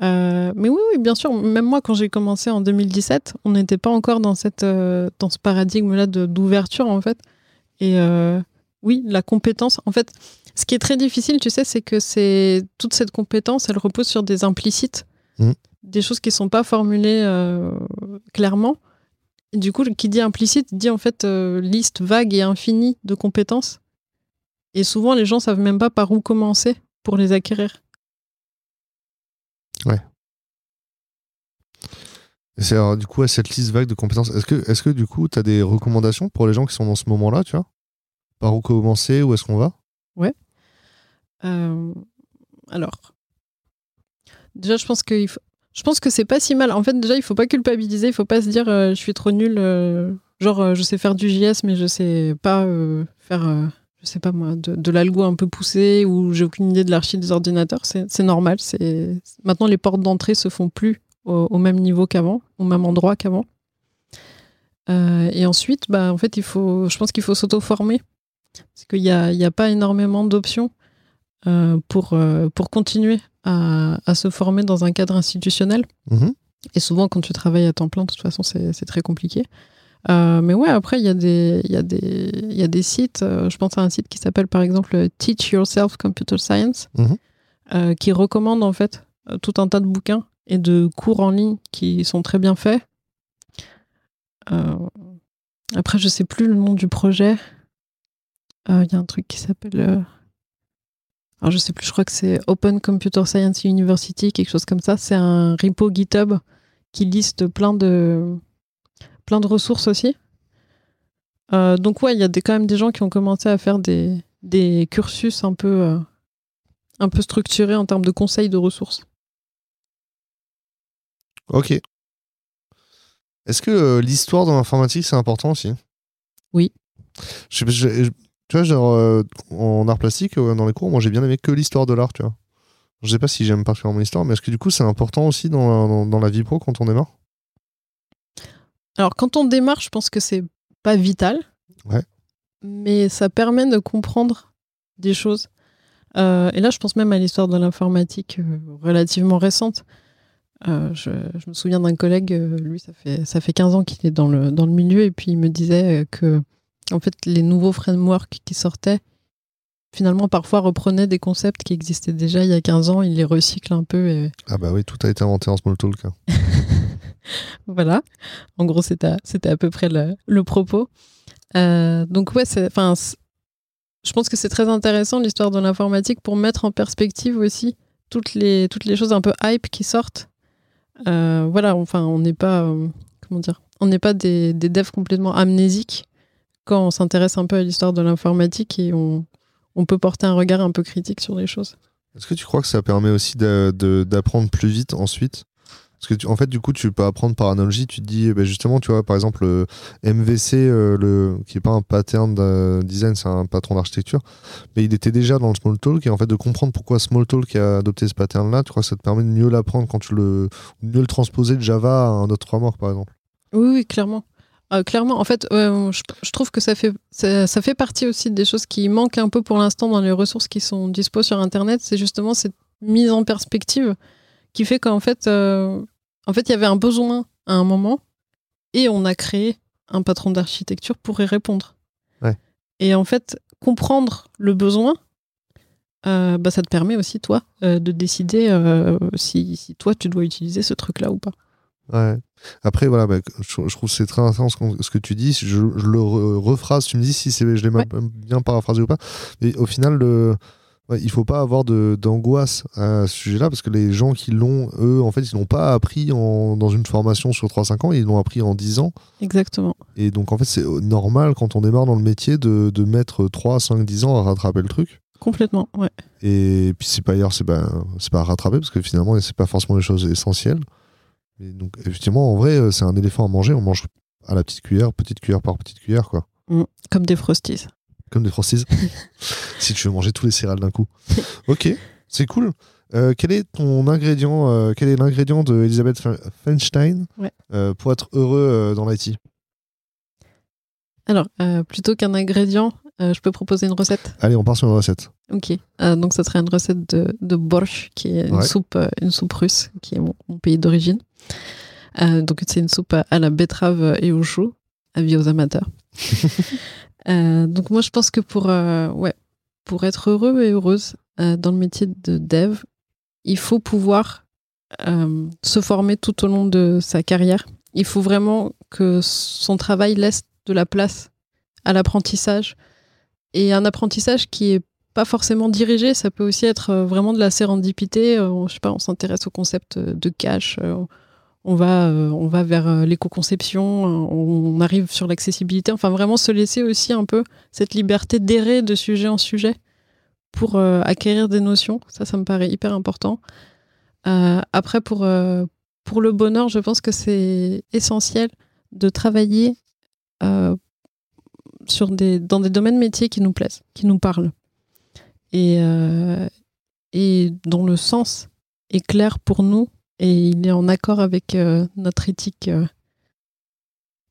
Mais oui, oui, bien sûr. Même moi, quand j'ai commencé en 2017, on n'était pas encore dans, cette, dans ce paradigme-là d'ouverture, en fait. Et euh, oui, la compétence, en fait, ce qui est très difficile, tu sais, c'est que c'est toute cette compétence, elle repose sur des implicites, mmh. des choses qui ne sont pas formulées euh, clairement. Et du coup, qui dit implicite dit en fait euh, liste vague et infinie de compétences. Et souvent, les gens savent même pas par où commencer pour les acquérir. Ouais. C'est du coup à cette liste vague de compétences. Est-ce que, est que du coup, tu as des recommandations pour les gens qui sont dans ce moment-là, tu vois? Par où commencer Où est-ce qu'on va? Ouais. Euh, alors, déjà, je pense que faut... je pense que c'est pas si mal. En fait, déjà, il faut pas culpabiliser. Il faut pas se dire euh, je suis trop nul. Euh, genre, je sais faire du JS, mais je sais pas faire, je sais pas moi, de, de l'algo un peu poussé ou j'ai aucune idée de l'archi des ordinateurs. C'est normal. C'est maintenant les portes d'entrée se font plus au, même niveau qu'avant, au même endroit qu'avant. Euh, et ensuite, bah, en fait, il faut, je pense qu'il faut s'auto-former. Parce qu'il n'y a, a, pas énormément d'options euh, pour, euh, pour continuer à, à, se former dans un cadre institutionnel. Mhm. Et souvent, quand tu travailles à temps plein, de toute façon, c'est très compliqué. Mais ouais, après, il y, a des, y, a des, y a des sites. je pense à un site qui s'appelle par exemple Teach Yourself Computer Science, mhm. qui recommande en fait tout un tas de bouquins et de cours en ligne qui sont très bien faits. Euh, après, je sais plus le nom du projet. Euh, il y a un truc qui s'appelle. Euh, alors, je sais plus, je crois que c'est Open Computer Science University, quelque chose comme ça. C'est un repo GitHub qui liste plein de, plein de ressources aussi. donc, ouais, il y a des, quand même des gens qui ont commencé à faire des, des cursus un peu, un peu structurés en termes de conseils de ressources. Ok. Est-ce que euh, l'histoire dans l'informatique, c'est important aussi? Oui. tu vois, genre, euh, en art plastique, euh, dans les cours, moi j'ai bien aimé que l'histoire de l'art, tu vois. Je sais pas si j'aime particulièrement l'histoire, mais est-ce que du coup c'est important aussi dans, dans, la vie pro quand on démarre Alors quand on démarre, je pense que c'est pas vital. Ouais. Mais ça permet de comprendre des choses. et là, je pense même à l'histoire de l'informatique relativement récente. Euh, je, me souviens d'un collègue, euh, lui, ça fait, ça fait 15 ans qu'il est dans le, dans le milieu, et puis il me disait euh, que en fait, les nouveaux frameworks qui sortaient, finalement, parfois reprenaient des concepts qui existaient déjà il y a 15 ans, il les recycle un peu. Et... Ah bah oui, tout a été inventé en Smalltalk. Hein. *laughs* *laughs* voilà. En gros, c'était à, à peu près le, propos. donc ouais, enfin, je pense que c'est très intéressant l'histoire de l'informatique pour mettre en perspective aussi toutes les, choses un peu hype qui sortent euh, voilà, enfin, on n'est pas, euh, comment dire, on n'est pas des, des, devs complètement amnésiques quand on s'intéresse un peu à l'histoire de l'informatique et on, on, peut porter un regard un peu critique sur les choses. Est-ce que tu crois que ça permet aussi d'apprendre plus vite ensuite? Parce que, en fait, du coup, tu peux apprendre par analogie. Tu te dis, bah, justement, tu vois, par exemple, le MVC, euh, qui n'est pas un pattern de design, c'est un patron d'architecture, mais il était déjà dans le Smalltalk. Et en fait, de comprendre pourquoi Smalltalk a adopté ce pattern-là, tu crois que ça te permet de mieux l'apprendre quand tu le. mieux le transposer de Java à un autre framework, par exemple Oui, oui, clairement. Euh, clairement, en fait, je, trouve que ça fait, ça, fait partie aussi des choses qui manquent un peu pour l'instant dans les ressources qui sont dispo sur Internet. C'est justement cette mise en perspective qui fait qu'en fait, euh, en fait, il y avait un besoin à un moment et on a créé un patron d'architecture pour y répondre. Et en fait, comprendre le besoin, euh, bah, ça te permet aussi, toi, euh, de décider si, toi, tu dois utiliser ce truc-là ou pas. Ouais. Après, voilà, bah, je, je trouve que c'est très intéressant ce, que tu dis. Je, je le re- rephrase, tu me dis si c'est, je l'ai Ouais. bien paraphrasé ou pas. Mais au final, le, ouais, il faut pas avoir d'angoisse à ce sujet-là parce que les gens qui l'ont, eux, en fait, ils l'ont pas appris en, dans une formation sur 3-5 ans, ils l'ont appris en 10 ans. Exactement. Et donc, en fait, c'est normal quand on démarre dans le métier de, de mettre 3, 5, 10 ans à rattraper le truc. Complètement, ouais. Et puis c'est pas ailleurs, c'est pas, pas à rattraper parce que finalement c'est pas forcément les choses essentielles. Et donc effectivement, en vrai, euh, c'est un éléphant à manger. On mange à la petite cuillère, petite cuillère par petite cuillère, quoi. Comme des frosties. Comme des frosties. *laughs* si tu veux manger tous les céréales d'un coup. Ok, c'est cool. Euh, quel est ton ingrédient euh, Quel est l'ingrédient de Elisabeth Fe- Feinstein Ouais. euh, pour être heureux dans l'IT Alors, plutôt qu'un ingrédient, je peux proposer une recette? Allez, on part sur une recette. Ok. Donc, ça serait une recette de, de borsch, qui est une, Ouais. soupe, une soupe russe, qui est mon, mon pays d'origine. Donc, c'est une soupe à, à la betterave et au chou, avis aux amateurs. *laughs* Euh, donc, moi, je pense que pour, euh, ouais, pour être heureux et heureuse euh, dans le métier de dev, il faut pouvoir se former tout au long de sa carrière. Il faut vraiment que son travail laisse de la place à l'apprentissage et un apprentissage qui est pas forcément dirigé, ça peut aussi être vraiment de la sérendipité. Euh, je sais pas, on s'intéresse au concept de cache, euh, on va, euh, on va vers euh, l'éco-conception, euh, on arrive sur l'accessibilité. Enfin, vraiment se laisser aussi un peu cette liberté d'errer de sujet en sujet pour acquérir des notions. Ça, ça me paraît hyper important. Après, pour, pour le bonheur, je pense que c'est essentiel de travailler sur des, dans des domaines métiers qui nous plaisent, qui nous parlent. Et, et dont le sens est clair pour nous et il est en accord avec euh, notre éthique euh,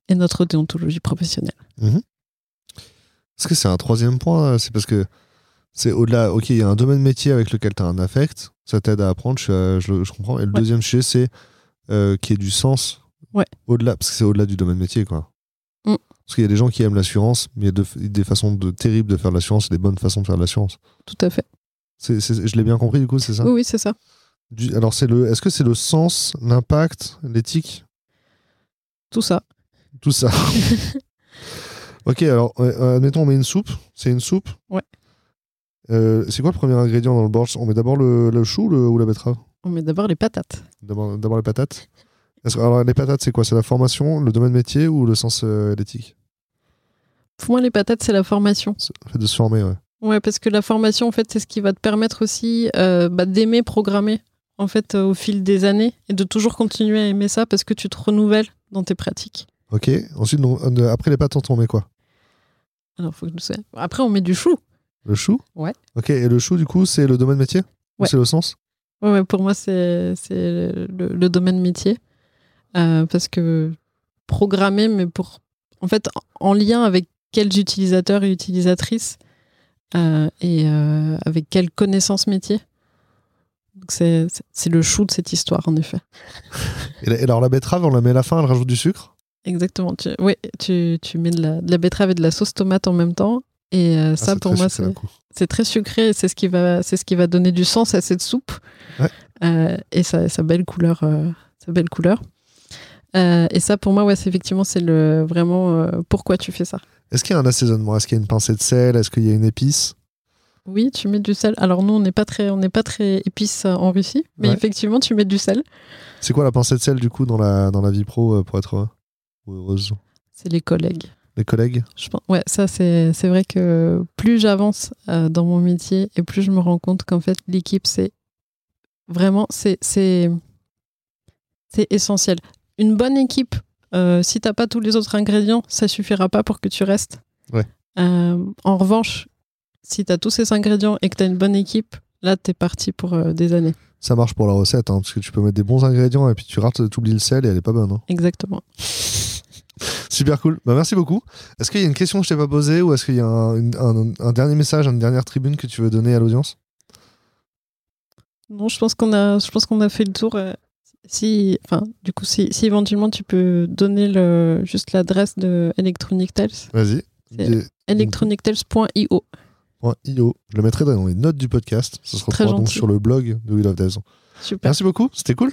et notre déontologie professionnelle. Est-ce que c'est un troisième point euh, C'est parce que c'est au-delà. Ok, il y a un domaine métier avec lequel tu as un affect, ça t'aide à apprendre, je, je le- je comprends. Et le Ouais. deuxième sujet, c'est euh, qu'il y ait du sens. Ouais. Au-delà, parce que c'est au-delà du domaine métier, quoi. Mm. Parce qu'il y a des gens qui aiment l'assurance, mais il y a de- des façons de, terribles de faire l'assurance et des bonnes façons de faire l'assurance. Tout à fait. Je l'ai bien compris, du coup, c'est ça? Oui, oui, c'est ça. Du- Alors, c'est le. Est-ce que c'est le sens, l'impact, l'éthique? Tout ça. Tout ça. *laughs* *laughs* ok, alors, euh, admettons, on met une soupe. C'est une soupe? Ouais. Euh, c'est quoi le premier ingrédient dans le borsch On met d'abord le, le chou le- ou la betterave? On met d'abord les patates. D'abord d'abord les patates que- Alors, les patates, c'est quoi? C'est la formation, le domaine métier ou le sens euh, l'éthique? Pour moi, les patates, c'est la formation. C'est Le fait de se former, ouais. Ouais, parce que la formation, en fait, c'est ce qui va te permettre aussi euh, bah, d'aimer programmer en fait euh, au fil des années et de toujours continuer à aimer ça parce que tu te renouvelles dans tes pratiques. Ok. Ensuite, euh, après les patates, on met quoi? Alors, faut que je sais. Après, on met du chou. Le chou? Ouais. Ok, et le chou, du coup, c'est le domaine métier? Ou Ouais. c'est le sens? Ouais, ouais, pour moi, c'est le, le domaine métier. Euh, parce que programmer, mais pour. En fait, en en lien avec quels utilisateurs et utilisatrices euh, et euh, avec quelles connaissances métiers. C'est le chou de cette histoire, en effet. *laughs* et, la- et alors, la betterave, on la met à la fin, elle rajoute du sucre? Exactement. Tu, oui, tu, tu mets de la, de la betterave et de la sauce tomate en même temps. Et euh, Ah, ça, pour moi, c'est très sucré. et C'est ce, qui va- c'est ce qui va donner du sens à cette soupe. Ouais. Euh, et sa, sa belle couleur. euh, sa belle couleur. Et ça, pour moi, ouais, c'est effectivement, c'est vraiment pourquoi tu fais ça. Est-ce qu'il y a un assaisonnement? Est-ce qu'il y a une pincée de sel? Est-ce qu'il y a une épice? Oui, tu mets du sel. Alors, nous, on n'est pas très, on n'est pas très épices euh, en Russie. Mais Ouais. effectivement, tu mets du sel. C'est quoi la pincée de sel, du coup, dans la, dans la vie pro euh, pour être heureuse? C'est les collègues. Les collègues? Je pense, ouais, ça c'est c'est vrai que plus j'avance euh, dans mon métier et plus je me rends compte qu'en fait l'équipe c'est vraiment c'est c'est c'est essentiel. Une bonne équipe, euh, si t'as pas tous les autres ingrédients, ça suffira pas pour que tu restes. Ouais. Euh, en revanche, si t'as tous ces ingrédients et que t'as une bonne équipe, là t'es parti pour euh, des années. Ça marche pour la recette, hein, parce que tu peux mettre des bons ingrédients et puis tu rates, t'oublies le sel et elle est pas bonne. hein. Exactement. *laughs* Super cool. Bah, merci beaucoup. Est-ce qu'il y a une question que je t'ai pas posée ou est-ce qu'il y a un, une- un- un dernier message, une dernière tribune que tu veux donner à l'audience? Non, je pense qu'on a, je pense qu'on a fait le tour. euh, Si, enfin, du coup, si, si éventuellement tu peux donner le, juste l'adresse de Electronic Tales, Vas-y. C'est- electronictales.io. Je le mettrai dans les notes du podcast. Ce se retrouvera donc sur le blog de Will of Devs. Super. Merci beaucoup. C'était cool.